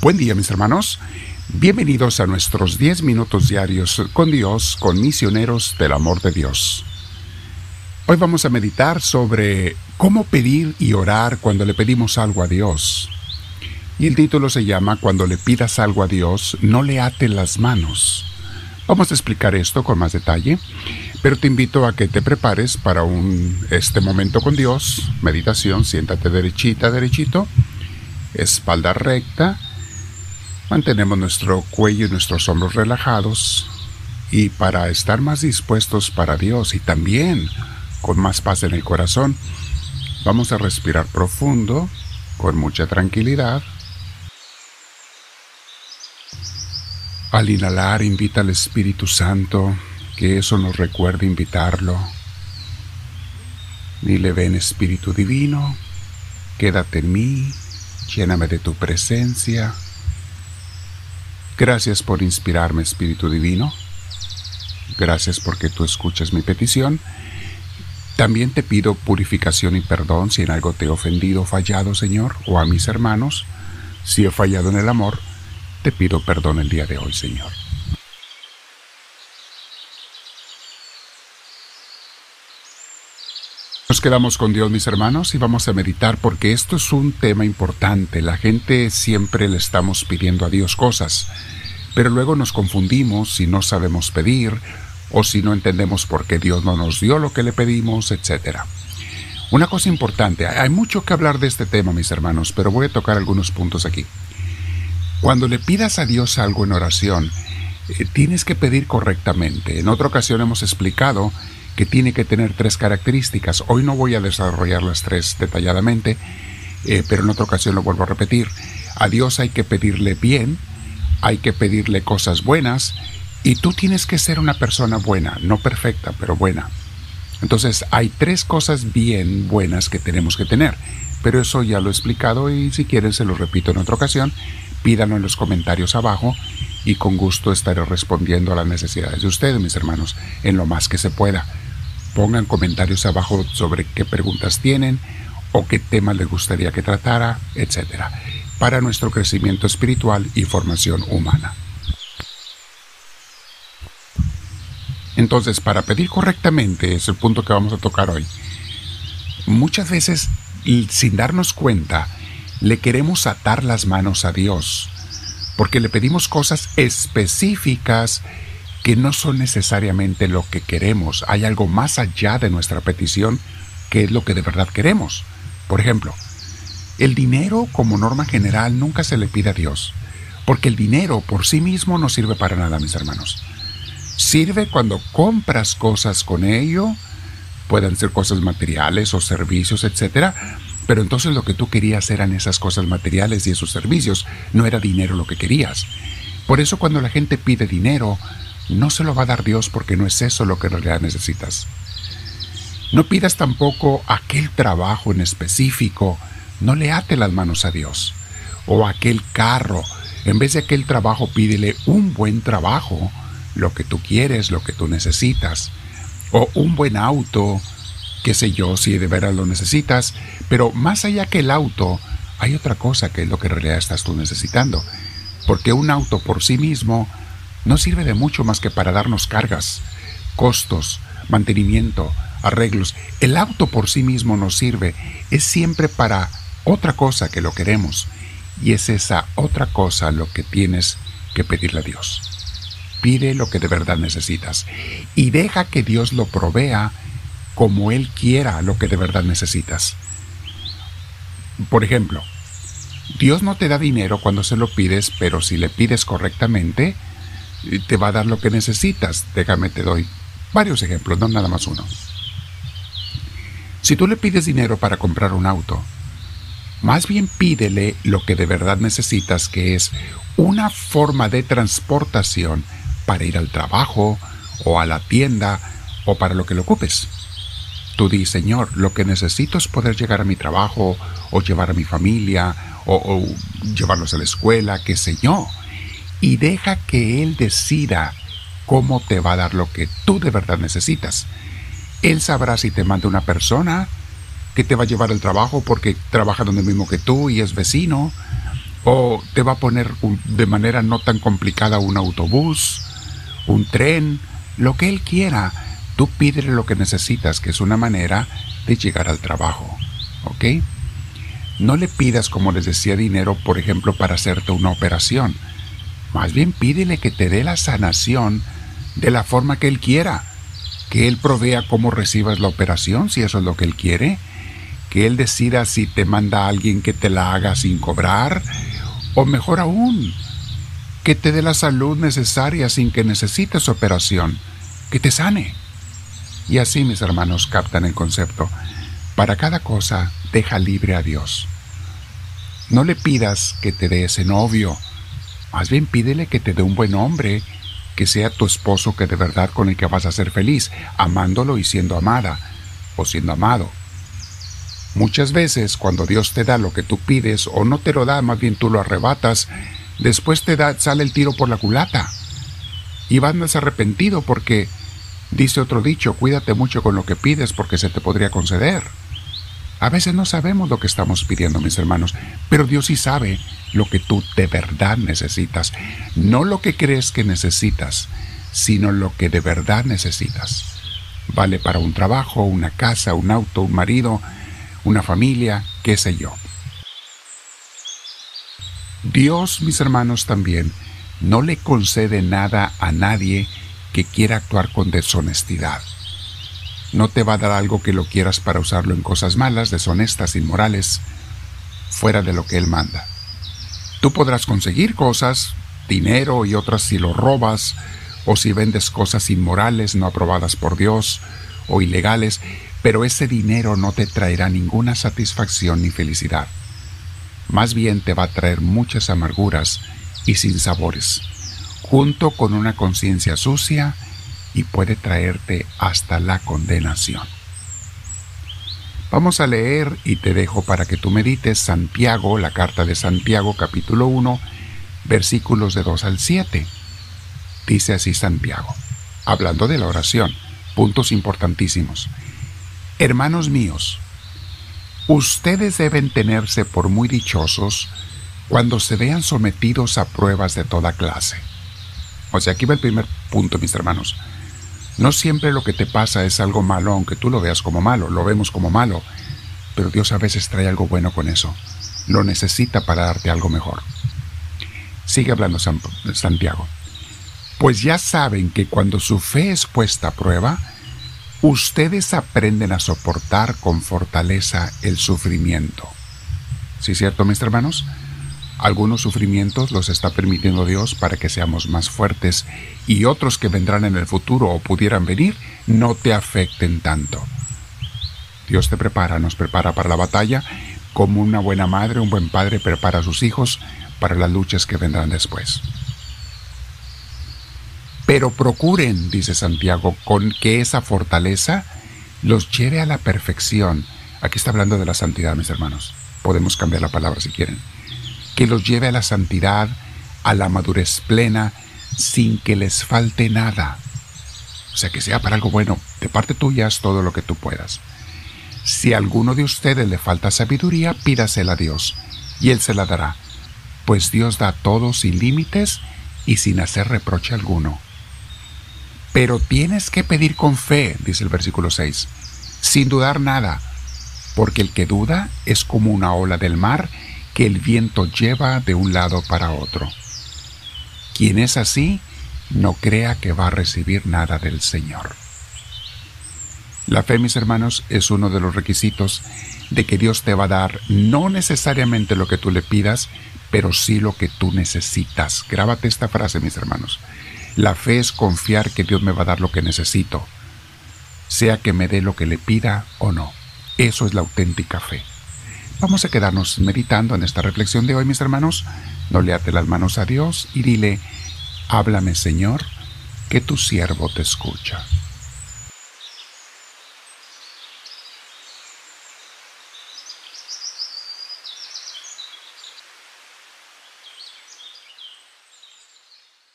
Buen día mis hermanos, bienvenidos a nuestros 10 minutos diarios con Dios, con misioneros del amor de Dios. Hoy vamos a meditar sobre cómo pedir y orar cuando le pedimos algo a Dios. Y el título se llama Cuando le pidas algo a Dios, no le ate las manos. Vamos a explicar esto con más detalle, pero te invito a que te prepares para un, este momento con Dios, meditación, siéntate derechita, derechito, espalda recta, Mantenemos nuestro cuello y nuestros hombros relajados y para estar más dispuestos para Dios y también con más paz en el corazón, vamos a respirar profundo, con mucha tranquilidad. Al inhalar, invita al Espíritu Santo, que eso nos recuerde invitarlo. Dile, ven Espíritu Divino, quédate en mí, lléname de tu presencia. Gracias por inspirarme, Espíritu Divino. Gracias porque tú escuchas mi petición. También te pido purificación y perdón si en algo te he ofendido o fallado, Señor, o a mis hermanos. Si he fallado en el amor, te pido perdón el día de hoy, Señor. Nos quedamos con Dios, mis hermanos, y vamos a meditar porque esto es un tema importante. La gente siempre le estamos pidiendo a Dios cosas, pero luego nos confundimos si no sabemos pedir o si no entendemos por qué Dios no nos dio lo que le pedimos, etc. Una cosa importante, hay mucho que hablar de este tema, mis hermanos, pero voy a tocar algunos puntos aquí. Cuando le pidas a Dios algo en oración, eh, tienes que pedir correctamente. En otra ocasión hemos explicado que tiene que tener tres características. Hoy no voy a desarrollar las tres detalladamente, eh, pero en otra ocasión lo vuelvo a repetir. A Dios hay que pedirle bien, hay que pedirle cosas buenas y tú tienes que ser una persona buena, no perfecta, pero buena. Entonces hay tres cosas bien buenas que tenemos que tener, pero eso ya lo he explicado y si quieren se lo repito en otra ocasión, pídanlo en los comentarios abajo y con gusto estaré respondiendo a las necesidades de ustedes, mis hermanos, en lo más que se pueda. Pongan comentarios abajo sobre qué preguntas tienen o qué temas les gustaría que tratara, etc. Para nuestro crecimiento espiritual y formación humana. Entonces, para pedir correctamente, es el punto que vamos a tocar hoy. Muchas veces, sin darnos cuenta, le queremos atar las manos a Dios, porque le pedimos cosas específicas que no son necesariamente lo que queremos. Hay algo más allá de nuestra petición que es lo que de verdad queremos. Por ejemplo, el dinero como norma general nunca se le pide a Dios, porque el dinero por sí mismo no sirve para nada, mis hermanos. Sirve cuando compras cosas con ello, pueden ser cosas materiales o servicios, etc. Pero entonces lo que tú querías eran esas cosas materiales y esos servicios, no era dinero lo que querías. Por eso cuando la gente pide dinero, no se lo va a dar Dios porque no es eso lo que en realidad necesitas. No pidas tampoco aquel trabajo en específico, no le ate las manos a Dios. O aquel carro, en vez de aquel trabajo pídele un buen trabajo, lo que tú quieres, lo que tú necesitas. O un buen auto, qué sé yo, si de veras lo necesitas. Pero más allá que el auto, hay otra cosa que es lo que en realidad estás tú necesitando. Porque un auto por sí mismo no sirve de mucho más que para darnos cargas, costos, mantenimiento, arreglos. El auto por sí mismo nos sirve, es siempre para otra cosa que lo queremos. Y es esa otra cosa lo que tienes que pedirle a Dios. Pide lo que de verdad necesitas y deja que Dios lo provea como Él quiera lo que de verdad necesitas. Por ejemplo, Dios no te da dinero cuando se lo pides, pero si le pides correctamente, te va a dar lo que necesitas. Déjame, te doy varios ejemplos, no nada más uno. Si tú le pides dinero para comprar un auto, más bien pídele lo que de verdad necesitas, que es una forma de transportación para ir al trabajo o a la tienda o para lo que lo ocupes. Tú di, Señor, lo que necesito es poder llegar a mi trabajo o llevar a mi familia o, o llevarlos a la escuela, qué sé yo y deja que Él decida cómo te va a dar lo que tú de verdad necesitas. Él sabrá si te manda una persona que te va a llevar al trabajo porque trabaja donde mismo que tú y es vecino, o te va a poner de manera no tan complicada un autobús, un tren, lo que Él quiera. Tú pídele lo que necesitas, que es una manera de llegar al trabajo. ¿Ok? No le pidas, como les decía, dinero, por ejemplo, para hacerte una operación. Más bien pídele que te dé la sanación de la forma que Él quiera. Que Él provea cómo recibas la operación, si eso es lo que Él quiere. Que Él decida si te manda a alguien que te la haga sin cobrar. O mejor aún, que te dé la salud necesaria sin que necesites operación. Que te sane. Y así mis hermanos captan el concepto. Para cada cosa, deja libre a Dios. No le pidas que te dé ese novio, más bien pídele que te dé un buen hombre, que sea tu esposo que de verdad con el que vas a ser feliz, amándolo y siendo amada, o siendo amado. Muchas veces cuando Dios te da lo que tú pides o no te lo da, más bien tú lo arrebatas, después te da, sale el tiro por la culata. Y vas arrepentido porque Dice otro dicho, cuídate mucho con lo que pides porque se te podría conceder. A veces no sabemos lo que estamos pidiendo, mis hermanos, pero Dios sí sabe lo que tú de verdad necesitas. No lo que crees que necesitas, sino lo que de verdad necesitas. Vale para un trabajo, una casa, un auto, un marido, una familia, qué sé yo. Dios, mis hermanos, también no le concede nada a nadie que quiera actuar con deshonestidad. No te va a dar algo que lo quieras para usarlo en cosas malas, deshonestas, inmorales, fuera de lo que Él manda. Tú podrás conseguir cosas, dinero y otras si lo robas, o si vendes cosas inmorales no aprobadas por Dios, o ilegales, pero ese dinero no te traerá ninguna satisfacción ni felicidad. Más bien te va a traer muchas amarguras y sinsabores junto con una conciencia sucia y puede traerte hasta la condenación. Vamos a leer y te dejo para que tú medites Santiago, la carta de Santiago capítulo 1, versículos de 2 al 7. Dice así Santiago, hablando de la oración, puntos importantísimos. Hermanos míos, ustedes deben tenerse por muy dichosos cuando se vean sometidos a pruebas de toda clase o sea, aquí va el primer punto, mis hermanos. No siempre lo que te pasa es algo malo, aunque tú lo veas como malo, lo vemos como malo, pero Dios a veces trae algo bueno con eso. Lo necesita para darte algo mejor. Sigue hablando Santiago. Pues ya saben que cuando su fe es puesta a prueba, ustedes aprenden a soportar con fortaleza el sufrimiento. ¿Sí es cierto, mis hermanos? Algunos sufrimientos los está permitiendo Dios para que seamos más fuertes y otros que vendrán en el futuro o pudieran venir no te afecten tanto. Dios te prepara, nos prepara para la batalla como una buena madre, un buen padre prepara a sus hijos para las luchas que vendrán después. Pero procuren, dice Santiago, con que esa fortaleza los lleve a la perfección. Aquí está hablando de la santidad, mis hermanos. Podemos cambiar la palabra si quieren que los lleve a la santidad, a la madurez plena, sin que les falte nada. O sea, que sea para algo bueno. De parte tuya es todo lo que tú puedas. Si a alguno de ustedes le falta sabiduría, pídasela a Dios, y Él se la dará, pues Dios da todo sin límites y sin hacer reproche alguno. Pero tienes que pedir con fe, dice el versículo 6, sin dudar nada, porque el que duda es como una ola del mar que el viento lleva de un lado para otro. Quien es así, no crea que va a recibir nada del Señor. La fe, mis hermanos, es uno de los requisitos de que Dios te va a dar no necesariamente lo que tú le pidas, pero sí lo que tú necesitas. Grábate esta frase, mis hermanos. La fe es confiar que Dios me va a dar lo que necesito, sea que me dé lo que le pida o no. Eso es la auténtica fe. Vamos a quedarnos meditando en esta reflexión de hoy, mis hermanos. No le las manos a Dios y dile, háblame Señor, que tu siervo te escucha.